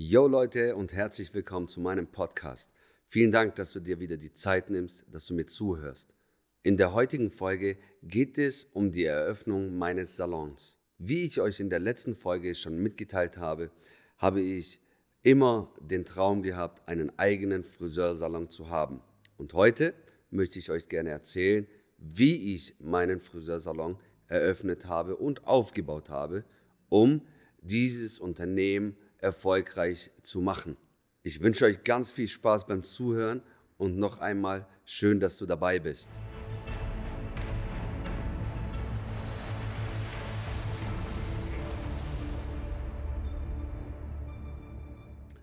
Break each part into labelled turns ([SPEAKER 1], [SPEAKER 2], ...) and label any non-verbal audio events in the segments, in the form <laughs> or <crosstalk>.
[SPEAKER 1] Yo Leute und herzlich willkommen zu meinem Podcast. Vielen Dank, dass du dir wieder die Zeit nimmst, dass du mir zuhörst. In der heutigen Folge geht es um die Eröffnung meines Salons. Wie ich euch in der letzten Folge schon mitgeteilt habe, habe ich immer den Traum gehabt, einen eigenen Friseursalon zu haben. Und heute möchte ich euch gerne erzählen, wie ich meinen Friseursalon eröffnet habe und aufgebaut habe, um dieses Unternehmen erfolgreich zu machen. Ich wünsche euch ganz viel Spaß beim Zuhören und noch einmal schön, dass du dabei bist.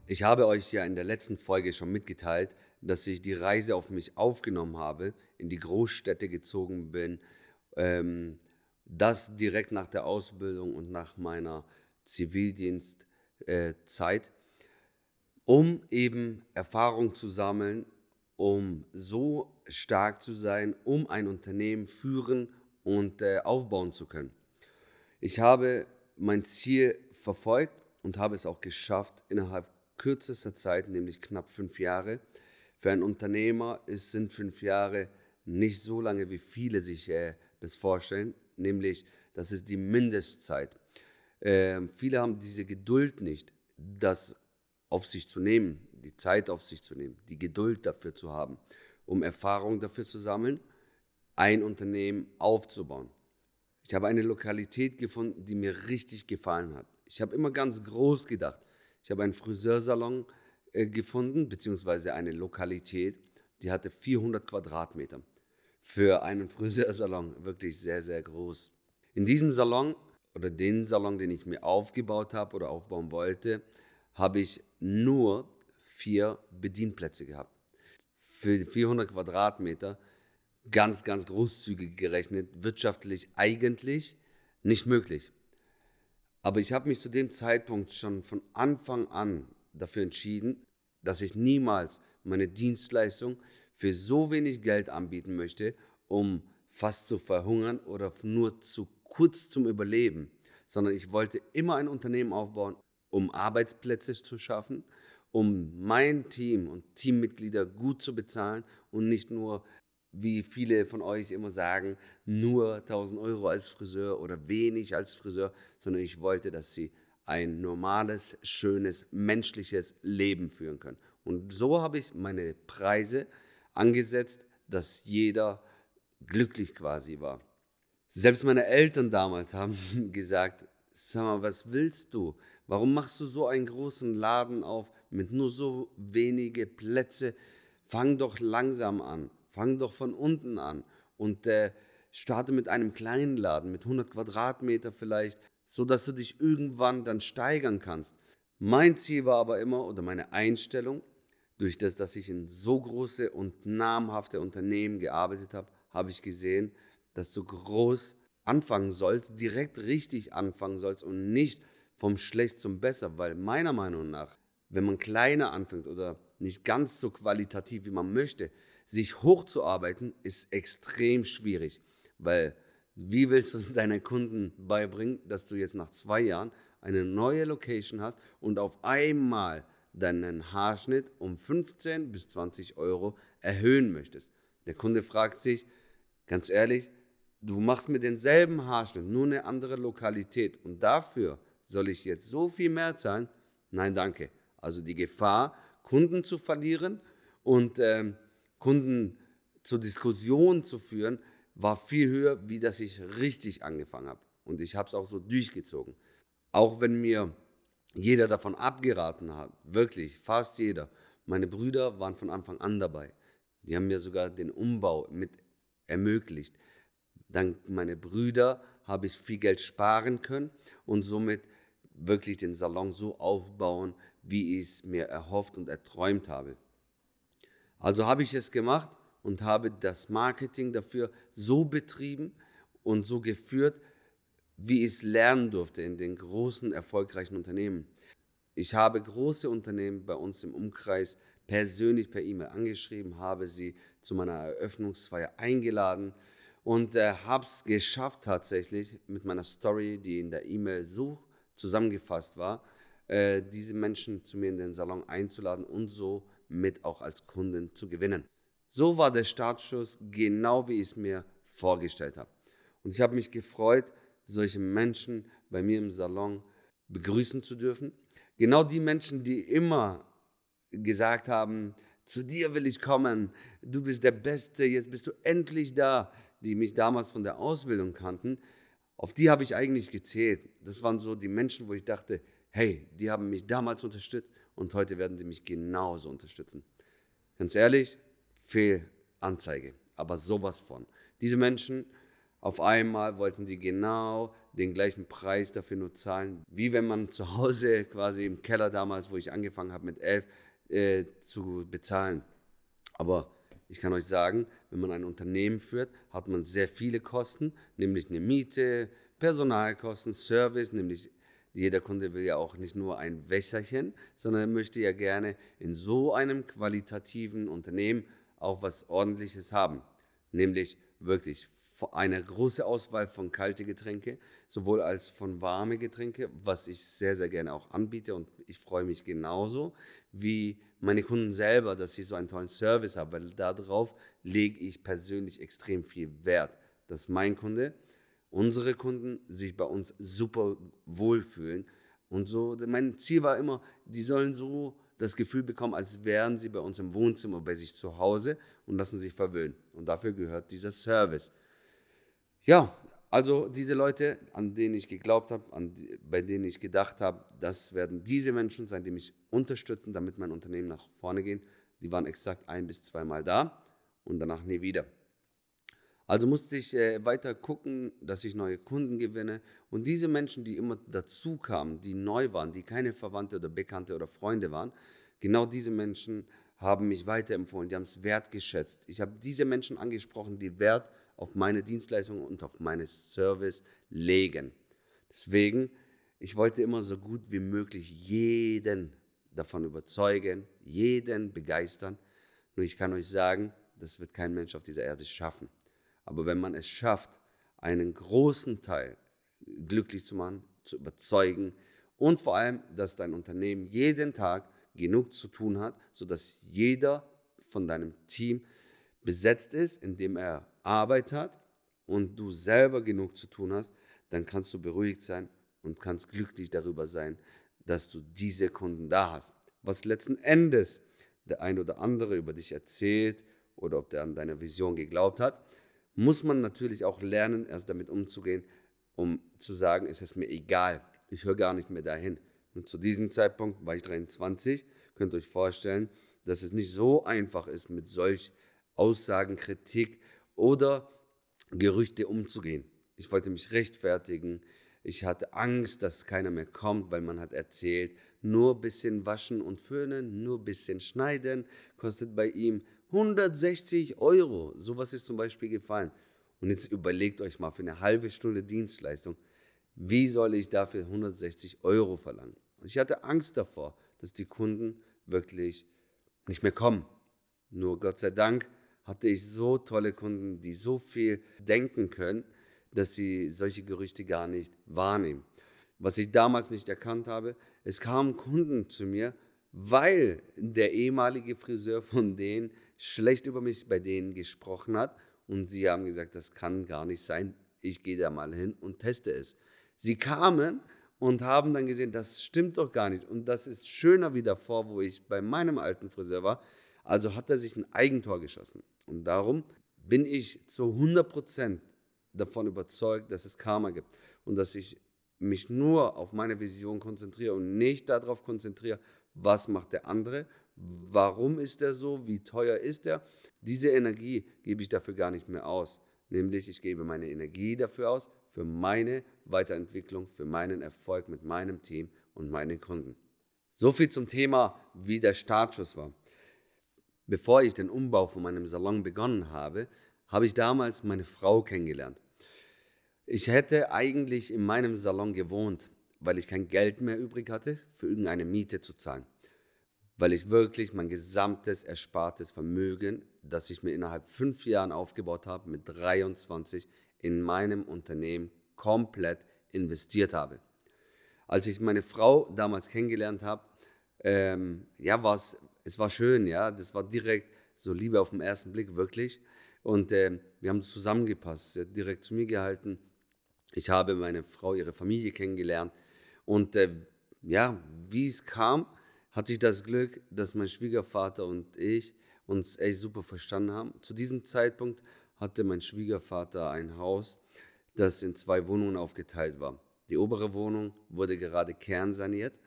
[SPEAKER 1] Ich habe euch ja in der letzten Folge schon mitgeteilt, dass ich die Reise auf mich aufgenommen habe, in die Großstädte gezogen bin, ähm, das direkt nach der Ausbildung und nach meiner Zivildienst äh, Zeit, um eben Erfahrung zu sammeln, um so stark zu sein, um ein Unternehmen führen und äh, aufbauen zu können. Ich habe mein Ziel verfolgt und habe es auch geschafft innerhalb kürzester Zeit, nämlich knapp fünf Jahre. Für einen Unternehmer ist, sind fünf Jahre nicht so lange, wie viele sich äh, das vorstellen, nämlich das ist die Mindestzeit. Äh, viele haben diese Geduld nicht, das auf sich zu nehmen, die Zeit auf sich zu nehmen, die Geduld dafür zu haben, um Erfahrung dafür zu sammeln, ein Unternehmen aufzubauen. Ich habe eine Lokalität gefunden, die mir richtig gefallen hat. Ich habe immer ganz groß gedacht. Ich habe einen Friseursalon äh, gefunden, beziehungsweise eine Lokalität, die hatte 400 Quadratmeter. Für einen Friseursalon wirklich sehr, sehr groß. In diesem Salon oder den Salon, den ich mir aufgebaut habe oder aufbauen wollte, habe ich nur vier Bedienplätze gehabt. Für 400 Quadratmeter, ganz, ganz großzügig gerechnet, wirtschaftlich eigentlich nicht möglich. Aber ich habe mich zu dem Zeitpunkt schon von Anfang an dafür entschieden, dass ich niemals meine Dienstleistung für so wenig Geld anbieten möchte, um fast zu verhungern oder nur zu kurz zum Überleben, sondern ich wollte immer ein Unternehmen aufbauen, um Arbeitsplätze zu schaffen, um mein Team und Teammitglieder gut zu bezahlen und nicht nur, wie viele von euch immer sagen, nur 1000 Euro als Friseur oder wenig als Friseur, sondern ich wollte, dass sie ein normales, schönes, menschliches Leben führen können. Und so habe ich meine Preise angesetzt, dass jeder glücklich quasi war. Selbst meine Eltern damals haben <laughs> gesagt, sag mal, was willst du? Warum machst du so einen großen Laden auf mit nur so wenige Plätze? Fang doch langsam an, fang doch von unten an und äh, starte mit einem kleinen Laden mit 100 Quadratmeter vielleicht, so dass du dich irgendwann dann steigern kannst. Mein Ziel war aber immer oder meine Einstellung, durch das, dass ich in so große und namhafte Unternehmen gearbeitet habe, habe ich gesehen, dass du groß anfangen sollst, direkt richtig anfangen sollst und nicht vom Schlecht zum Besser, weil meiner Meinung nach, wenn man kleiner anfängt oder nicht ganz so qualitativ, wie man möchte, sich hochzuarbeiten, ist extrem schwierig, weil wie willst du es <laughs> deinen Kunden beibringen, dass du jetzt nach zwei Jahren eine neue Location hast und auf einmal deinen Haarschnitt um 15 bis 20 Euro erhöhen möchtest? Der Kunde fragt sich, ganz ehrlich, du machst mir denselben Haarschnitt, nur eine andere Lokalität und dafür soll ich jetzt so viel mehr zahlen? Nein, danke. Also die Gefahr, Kunden zu verlieren und ähm, Kunden zur Diskussion zu führen, war viel höher, wie dass ich richtig angefangen habe. Und ich habe es auch so durchgezogen. Auch wenn mir jeder davon abgeraten hat, wirklich, fast jeder. Meine Brüder waren von Anfang an dabei. Die haben mir sogar den Umbau mit ermöglicht. Dank meiner Brüder habe ich viel Geld sparen können und somit wirklich den Salon so aufbauen, wie ich es mir erhofft und erträumt habe. Also habe ich es gemacht und habe das Marketing dafür so betrieben und so geführt, wie ich es lernen durfte in den großen, erfolgreichen Unternehmen. Ich habe große Unternehmen bei uns im Umkreis persönlich per E-Mail angeschrieben, habe sie zu meiner Eröffnungsfeier eingeladen und äh, habe es geschafft tatsächlich mit meiner Story, die in der E-Mail so zusammengefasst war, äh, diese Menschen zu mir in den Salon einzuladen und so mit auch als Kunden zu gewinnen. So war der Startschuss genau wie ich es mir vorgestellt habe. Und ich habe mich gefreut, solche Menschen bei mir im Salon begrüßen zu dürfen. Genau die Menschen, die immer gesagt haben, zu dir will ich kommen, du bist der Beste, jetzt bist du endlich da, die mich damals von der Ausbildung kannten, auf die habe ich eigentlich gezählt. Das waren so die Menschen, wo ich dachte, hey, die haben mich damals unterstützt und heute werden sie mich genauso unterstützen. Ganz ehrlich, Fehlanzeige, aber sowas von. Diese Menschen, auf einmal wollten die genau den gleichen Preis dafür nur zahlen, wie wenn man zu Hause <laughs> quasi im Keller damals, wo ich angefangen habe mit elf, äh, zu bezahlen. Aber ich kann euch sagen, wenn man ein Unternehmen führt, hat man sehr viele Kosten, nämlich eine Miete, Personalkosten, Service, nämlich jeder Kunde will ja auch nicht nur ein Wässerchen, sondern er möchte ja gerne in so einem qualitativen Unternehmen auch was Ordentliches haben. Nämlich wirklich eine große Auswahl von kalte Getränke, sowohl als von warme Getränke, was ich sehr, sehr gerne auch anbiete und ich freue mich genauso wie meine Kunden selber, dass sie so einen tollen Service haben, weil darauf lege ich persönlich extrem viel Wert, dass mein Kunde unsere Kunden sich bei uns super wohlfühlen. Und so, mein Ziel war immer, die sollen so das Gefühl bekommen, als wären sie bei uns im Wohnzimmer, bei sich zu Hause und lassen sich verwöhnen. Und dafür gehört dieser Service. Ja, also diese Leute, an denen ich geglaubt habe, bei denen ich gedacht habe, das werden diese Menschen sein, die mich unterstützen, damit mein Unternehmen nach vorne geht, die waren exakt ein bis zweimal da und danach nie wieder. Also musste ich äh, weiter gucken, dass ich neue Kunden gewinne. Und diese Menschen, die immer dazu kamen, die neu waren, die keine Verwandte oder Bekannte oder Freunde waren, genau diese Menschen haben mich weiterempfohlen, die haben es wertgeschätzt. Ich habe diese Menschen angesprochen, die Wert auf meine Dienstleistung und auf meinen Service legen. Deswegen, ich wollte immer so gut wie möglich jeden davon überzeugen, jeden begeistern. Nur ich kann euch sagen, das wird kein Mensch auf dieser Erde schaffen. Aber wenn man es schafft, einen großen Teil glücklich zu machen, zu überzeugen und vor allem, dass dein Unternehmen jeden Tag genug zu tun hat, sodass jeder von deinem Team besetzt ist, indem er Arbeit hat und du selber genug zu tun hast, dann kannst du beruhigt sein und kannst glücklich darüber sein, dass du diese Kunden da hast. Was letzten Endes der ein oder andere über dich erzählt oder ob der an deine Vision geglaubt hat, muss man natürlich auch lernen, erst damit umzugehen, um zu sagen, es ist mir egal, ich höre gar nicht mehr dahin. Und zu diesem Zeitpunkt war ich 23, könnt ihr euch vorstellen, dass es nicht so einfach ist, mit solch Aussagen, Kritik oder Gerüchte umzugehen. Ich wollte mich rechtfertigen. Ich hatte Angst, dass keiner mehr kommt, weil man hat erzählt, nur ein bisschen waschen und föhnen, nur ein bisschen schneiden, kostet bei ihm 160 Euro. Sowas ist zum Beispiel gefallen. Und jetzt überlegt euch mal für eine halbe Stunde Dienstleistung, wie soll ich dafür 160 Euro verlangen? Und ich hatte Angst davor, dass die Kunden wirklich nicht mehr kommen. Nur Gott sei Dank hatte ich so tolle Kunden, die so viel denken können, dass sie solche Gerüchte gar nicht wahrnehmen. Was ich damals nicht erkannt habe, es kamen Kunden zu mir, weil der ehemalige Friseur von denen schlecht über mich bei denen gesprochen hat und sie haben gesagt, das kann gar nicht sein, ich gehe da mal hin und teste es. Sie kamen und haben dann gesehen, das stimmt doch gar nicht und das ist schöner wie davor, wo ich bei meinem alten Friseur war. Also hat er sich ein Eigentor geschossen. Und darum bin ich zu 100% davon überzeugt, dass es Karma gibt und dass ich mich nur auf meine Vision konzentriere und nicht darauf konzentriere, was macht der andere, warum ist er so, wie teuer ist er. Diese Energie gebe ich dafür gar nicht mehr aus. Nämlich, ich gebe meine Energie dafür aus, für meine Weiterentwicklung, für meinen Erfolg mit meinem Team und meinen Kunden. So viel zum Thema, wie der Startschuss war. Bevor ich den Umbau von meinem Salon begonnen habe, habe ich damals meine Frau kennengelernt. Ich hätte eigentlich in meinem Salon gewohnt, weil ich kein Geld mehr übrig hatte, für irgendeine Miete zu zahlen. Weil ich wirklich mein gesamtes erspartes Vermögen, das ich mir innerhalb fünf Jahren aufgebaut habe, mit 23 in meinem Unternehmen komplett investiert habe. Als ich meine Frau damals kennengelernt habe, ähm, ja, war es, es war schön, ja, das war direkt so Liebe auf den ersten Blick, wirklich. Und äh, wir haben zusammengepasst, sie hat direkt zu mir gehalten. Ich habe meine Frau, ihre Familie kennengelernt. Und äh, ja, wie es kam, hatte ich das Glück, dass mein Schwiegervater und ich uns echt super verstanden haben. Zu diesem Zeitpunkt hatte mein Schwiegervater ein Haus, das in zwei Wohnungen aufgeteilt war. Die obere Wohnung wurde gerade kernsaniert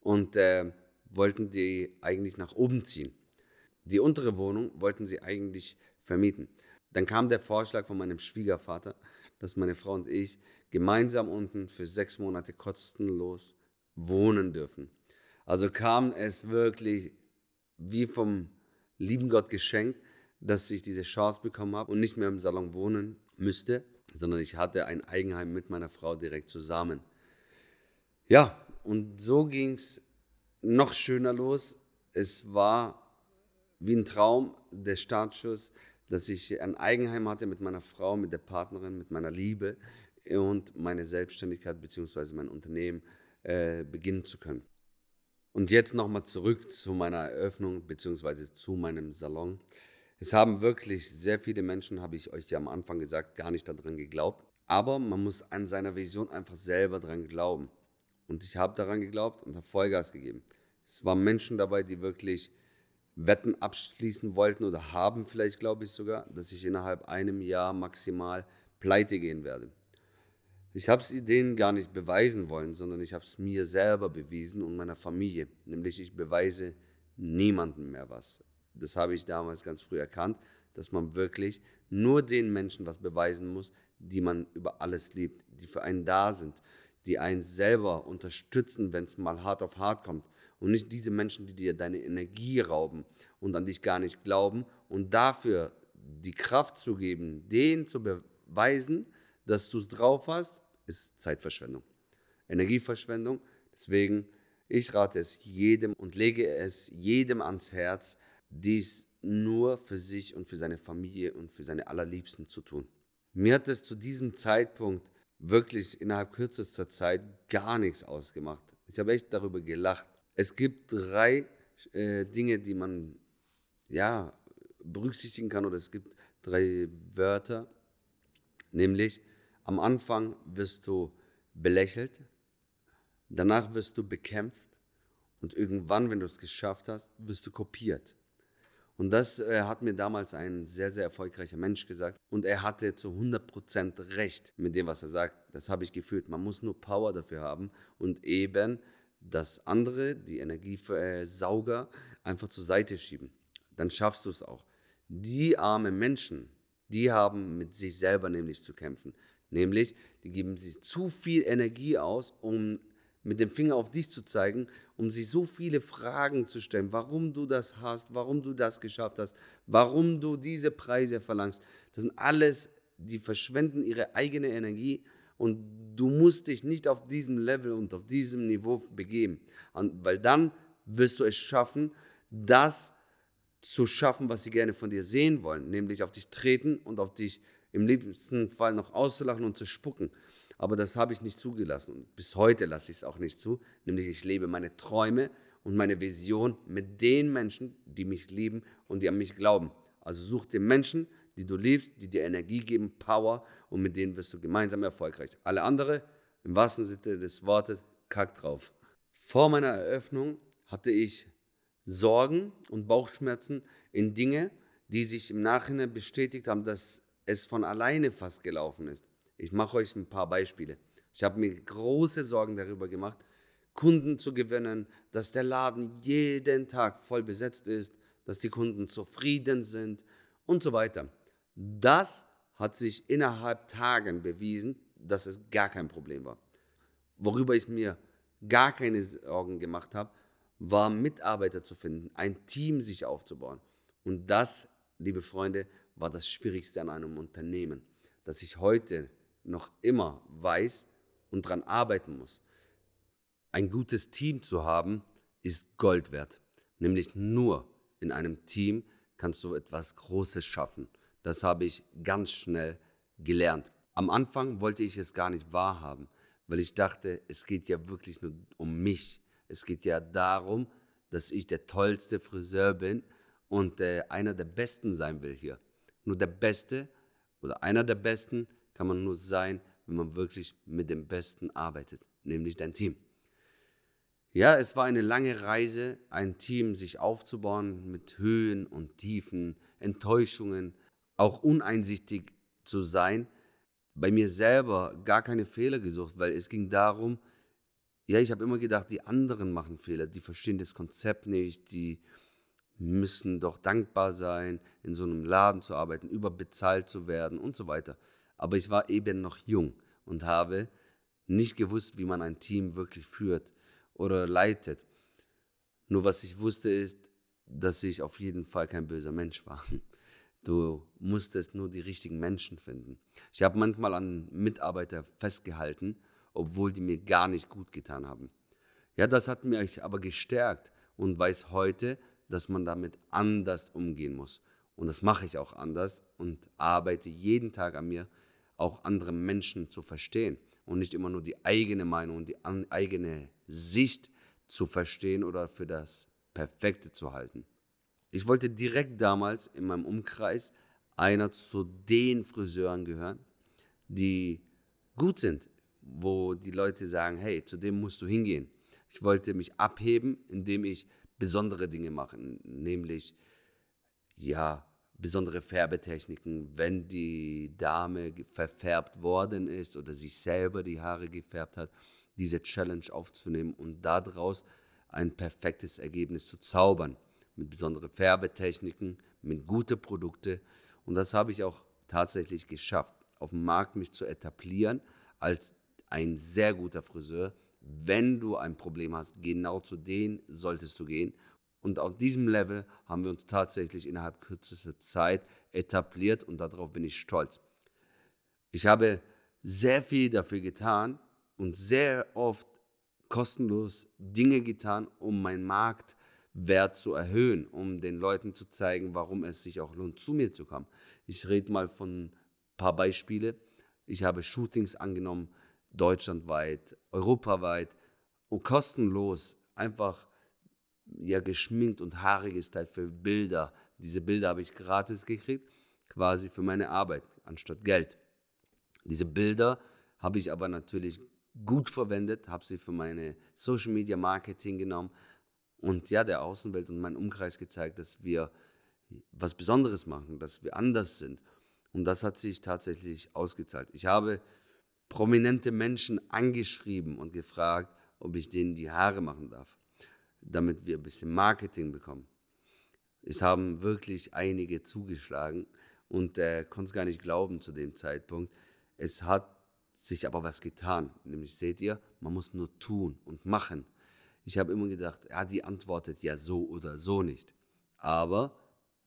[SPEAKER 1] und äh, wollten die eigentlich nach oben ziehen. Die untere Wohnung wollten sie eigentlich vermieten. Dann kam der Vorschlag von meinem Schwiegervater, dass meine Frau und ich gemeinsam unten für sechs Monate kostenlos wohnen dürfen. Also kam es wirklich wie vom lieben Gott geschenkt, dass ich diese Chance bekommen habe und nicht mehr im Salon wohnen müsste, sondern ich hatte ein Eigenheim mit meiner Frau direkt zusammen. Ja, und so ging es noch schöner los. Es war wie ein Traum, der Startschuss, dass ich ein Eigenheim hatte mit meiner Frau, mit der Partnerin, mit meiner Liebe und meine Selbstständigkeit bzw. mein Unternehmen äh, beginnen zu können. Und jetzt nochmal zurück zu meiner Eröffnung bzw. zu meinem Salon. Es haben wirklich sehr viele Menschen, habe ich euch ja am Anfang gesagt, gar nicht daran geglaubt. Aber man muss an seiner Vision einfach selber daran glauben. Und ich habe daran geglaubt und habe Vollgas gegeben. Es waren Menschen dabei, die wirklich Wetten abschließen wollten oder haben vielleicht, glaube ich sogar, dass ich innerhalb einem Jahr maximal pleite gehen werde. Ich habe es denen gar nicht beweisen wollen, sondern ich habe es mir selber bewiesen und meiner Familie. Nämlich ich beweise niemandem mehr was. Das habe ich damals ganz früh erkannt, dass man wirklich nur den Menschen was beweisen muss, die man über alles liebt, die für einen da sind, die einen selber unterstützen, wenn es mal hart auf hart kommt. Und nicht diese Menschen, die dir deine Energie rauben und an dich gar nicht glauben und dafür die Kraft zu geben, denen zu beweisen, dass du es drauf hast, ist Zeitverschwendung. Energieverschwendung. Deswegen, ich rate es jedem und lege es jedem ans Herz, dies nur für sich und für seine Familie und für seine Allerliebsten zu tun. Mir hat es zu diesem Zeitpunkt wirklich innerhalb kürzester Zeit gar nichts ausgemacht. Ich habe echt darüber gelacht. Es gibt drei äh, Dinge, die man ja berücksichtigen kann, oder es gibt drei Wörter, nämlich am Anfang wirst du belächelt, danach wirst du bekämpft und irgendwann, wenn du es geschafft hast, wirst du kopiert. Und das äh, hat mir damals ein sehr, sehr erfolgreicher Mensch gesagt. Und er hatte zu 100% recht mit dem, was er sagt. Das habe ich gefühlt. Man muss nur Power dafür haben und eben das andere, die Energiesauger, einfach zur Seite schieben. Dann schaffst du es auch. Die armen Menschen, die haben mit sich selber nämlich zu kämpfen. Nämlich, die geben sich zu viel Energie aus, um mit dem Finger auf dich zu zeigen, um sich so viele Fragen zu stellen, warum du das hast, warum du das geschafft hast, warum du diese Preise verlangst. Das sind alles, die verschwenden ihre eigene Energie und du musst dich nicht auf diesem Level und auf diesem Niveau begeben, weil dann wirst du es schaffen, das zu schaffen, was sie gerne von dir sehen wollen, nämlich auf dich treten und auf dich im liebsten Fall noch auszulachen und zu spucken. Aber das habe ich nicht zugelassen und bis heute lasse ich es auch nicht zu, nämlich ich lebe meine Träume und meine Vision mit den Menschen, die mich lieben und die an mich glauben. Also such dir Menschen, die du liebst, die dir Energie geben, Power und mit denen wirst du gemeinsam erfolgreich. Alle andere, im wahrsten Sinne des Wortes, kack drauf. Vor meiner Eröffnung hatte ich Sorgen und Bauchschmerzen in Dinge, die sich im Nachhinein bestätigt haben, dass es von alleine fast gelaufen ist. Ich mache euch ein paar Beispiele. Ich habe mir große Sorgen darüber gemacht, Kunden zu gewinnen, dass der Laden jeden Tag voll besetzt ist, dass die Kunden zufrieden sind und so weiter. Das hat sich innerhalb Tagen bewiesen, dass es gar kein Problem war. Worüber ich mir gar keine Sorgen gemacht habe, war Mitarbeiter zu finden, ein Team sich aufzubauen. Und das, liebe Freunde, war das Schwierigste an einem Unternehmen, dass ich heute noch immer weiß und daran arbeiten muss. Ein gutes Team zu haben, ist Gold wert. Nämlich nur in einem Team kannst du etwas Großes schaffen. Das habe ich ganz schnell gelernt. Am Anfang wollte ich es gar nicht wahrhaben, weil ich dachte, es geht ja wirklich nur um mich. Es geht ja darum, dass ich der tollste Friseur bin und äh, einer der Besten sein will hier. Nur der Beste oder einer der Besten kann man nur sein, wenn man wirklich mit dem Besten arbeitet, nämlich dein Team. Ja, es war eine lange Reise, ein Team sich aufzubauen mit Höhen und Tiefen, Enttäuschungen, auch uneinsichtig zu sein. Bei mir selber gar keine Fehler gesucht, weil es ging darum, ja, ich habe immer gedacht, die anderen machen Fehler, die verstehen das Konzept nicht, die müssen doch dankbar sein, in so einem Laden zu arbeiten, überbezahlt zu werden und so weiter. Aber ich war eben noch jung und habe nicht gewusst, wie man ein Team wirklich führt oder leitet. Nur was ich wusste ist, dass ich auf jeden Fall kein böser Mensch war. <laughs> Du musstest nur die richtigen Menschen finden. Ich habe manchmal an Mitarbeiter festgehalten, obwohl die mir gar nicht gut getan haben. Ja, das hat mich aber gestärkt und weiß heute, dass man damit anders umgehen muss. Und das mache ich auch anders und arbeite jeden Tag an mir, auch andere Menschen zu verstehen und nicht immer nur die eigene Meinung und die eigene Sicht zu verstehen oder für das Perfekte zu halten. Ich wollte direkt damals in meinem Umkreis einer zu den Friseuren gehören, die gut sind, wo die Leute sagen, hey, zu dem musst du hingehen. Ich wollte mich abheben, indem ich besondere Dinge mache, nämlich ja, besondere Färbetechniken, wenn die Dame verfärbt worden ist oder sich selber die Haare gefärbt hat, diese Challenge aufzunehmen und daraus ein perfektes Ergebnis zu zaubern. Mit besonderen Färbetechniken, mit guten Produkten. Und das habe ich auch tatsächlich geschafft, auf dem Markt mich zu etablieren als ein sehr guter Friseur. Wenn du ein Problem hast, genau zu denen solltest du gehen und auf diesem Level haben wir uns tatsächlich innerhalb kürzester Zeit etabliert und darauf bin ich stolz. Ich habe sehr viel dafür getan und sehr oft kostenlos Dinge getan, um meinen Marktwert zu erhöhen, um den Leuten zu zeigen, warum es sich auch lohnt, zu mir zu kommen. Ich rede mal von ein paar Beispiele. Ich habe Shootings angenommen, deutschlandweit, europaweit und kostenlos einfach ja geschminkt und haarig ist halt für Bilder. Diese Bilder habe ich gratis gekriegt, quasi für meine Arbeit, anstatt Geld. Diese Bilder habe ich aber natürlich gut verwendet, habe sie für meine Social Media Marketing genommen und ja, der Außenwelt und meinem Umkreis gezeigt, dass wir was Besonderes machen, dass wir anders sind. Und das hat sich tatsächlich ausgezahlt. Ich habe prominente Menschen angeschrieben und gefragt, ob ich denen die Haare machen darf damit wir ein bisschen Marketing bekommen. Es haben wirklich einige zugeschlagen und äh, konnte es gar nicht glauben zu dem Zeitpunkt. Es hat sich aber was getan. Nämlich seht ihr, man muss nur tun und machen. Ich habe immer gedacht, ja, die antwortet ja so oder so nicht. Aber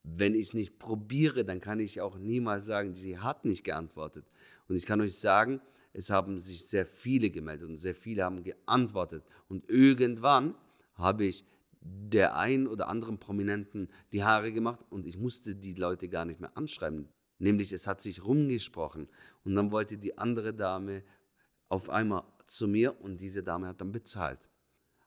[SPEAKER 1] wenn ich es nicht probiere, dann kann ich auch niemals sagen, sie hat nicht geantwortet. Und ich kann euch sagen, es haben sich sehr viele gemeldet und sehr viele haben geantwortet. Und irgendwann habe ich der einen oder anderen Prominenten die Haare gemacht und ich musste die Leute gar nicht mehr anschreiben. Nämlich es hat sich rumgesprochen und dann wollte die andere Dame auf einmal zu mir und diese Dame hat dann bezahlt.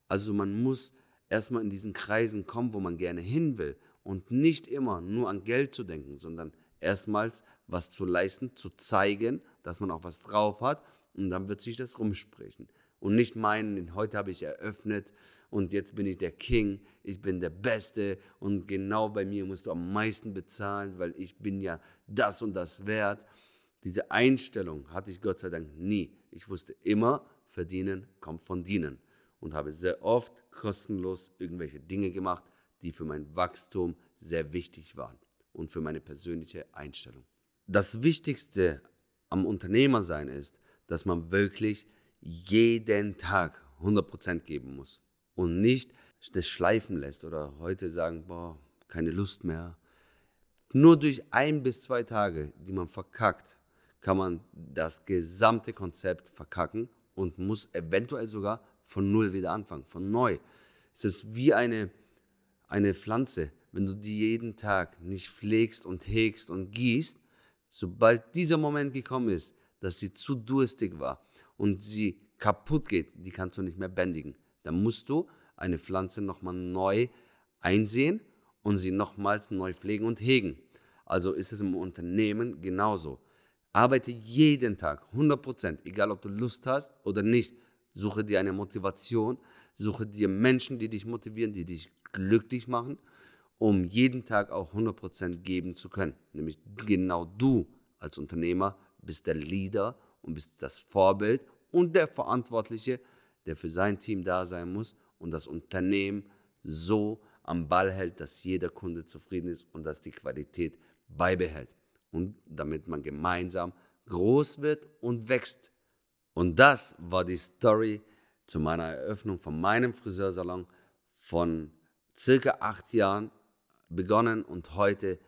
[SPEAKER 1] Also man muss erstmal in diesen Kreisen kommen, wo man gerne hin will und nicht immer nur an Geld zu denken, sondern erstmals was zu leisten, zu zeigen, dass man auch was drauf hat und dann wird sich das rumsprechen und nicht meinen, heute habe ich eröffnet und jetzt bin ich der King, ich bin der Beste und genau bei mir musst du am meisten bezahlen, weil ich bin ja das und das wert. Diese Einstellung hatte ich Gott sei Dank nie. Ich wusste immer, verdienen kommt von dienen und habe sehr oft kostenlos irgendwelche Dinge gemacht, die für mein Wachstum sehr wichtig waren und für meine persönliche Einstellung. Das Wichtigste am Unternehmersein ist, dass man wirklich jeden Tag 100% geben muss und nicht das schleifen lässt oder heute sagen, boah, keine Lust mehr. Nur durch ein bis zwei Tage, die man verkackt, kann man das gesamte Konzept verkacken und muss eventuell sogar von null wieder anfangen, von neu. Es ist wie eine, eine Pflanze, wenn du die jeden Tag nicht pflegst und hegst und gießt, sobald dieser Moment gekommen ist, dass sie zu durstig war, und sie kaputt geht, die kannst du nicht mehr bändigen. Dann musst du eine Pflanze nochmal neu einsehen und sie nochmals neu pflegen und hegen. Also ist es im Unternehmen genauso. Arbeite jeden Tag 100%, egal ob du Lust hast oder nicht. Suche dir eine Motivation, suche dir Menschen, die dich motivieren, die dich glücklich machen, um jeden Tag auch 100% geben zu können. Nämlich genau du als Unternehmer bist der Leader und bist das Vorbild und der Verantwortliche, der für sein Team da sein muss und das Unternehmen so am Ball hält, dass jeder Kunde zufrieden ist und dass die Qualität beibehält. Und damit man gemeinsam groß wird und wächst. Und das war die Story zu meiner Eröffnung von meinem Friseursalon von circa acht Jahren begonnen und heute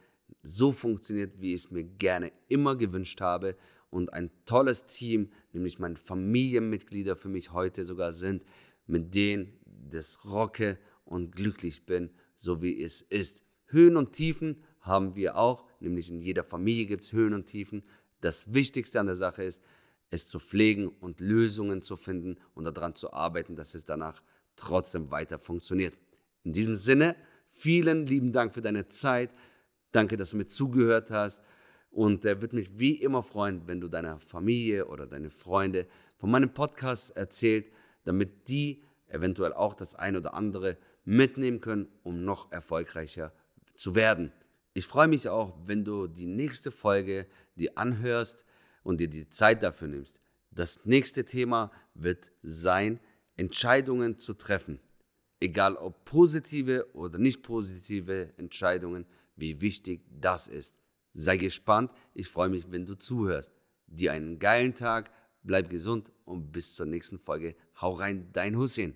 [SPEAKER 1] so funktioniert, wie ich es mir gerne immer gewünscht habe und ein tolles Team, nämlich meine Familienmitglieder für mich heute sogar sind, mit denen das rocke und glücklich bin, so wie es ist. Höhen und Tiefen haben wir auch, nämlich in jeder Familie gibt es Höhen und Tiefen. Das Wichtigste an der Sache ist, es zu pflegen und Lösungen zu finden und daran zu arbeiten, dass es danach trotzdem weiter funktioniert. In diesem Sinne, vielen lieben Dank für deine Zeit. Danke, dass du mir zugehört hast. Und er äh, würde mich wie immer freuen, wenn du deiner Familie oder deine Freunde von meinem Podcast erzählt, damit die eventuell auch das ein oder andere mitnehmen können, um noch erfolgreicher zu werden. Ich freue mich auch, wenn du die nächste Folge dir anhörst und dir die Zeit dafür nimmst. Das nächste Thema wird sein, Entscheidungen zu treffen. Egal ob positive oder nicht positive Entscheidungen, wie wichtig das ist. Sei gespannt, ich freue mich, wenn du zuhörst. Dir einen geilen Tag, bleib gesund und bis zur nächsten Folge. Hau rein, dein Hussein.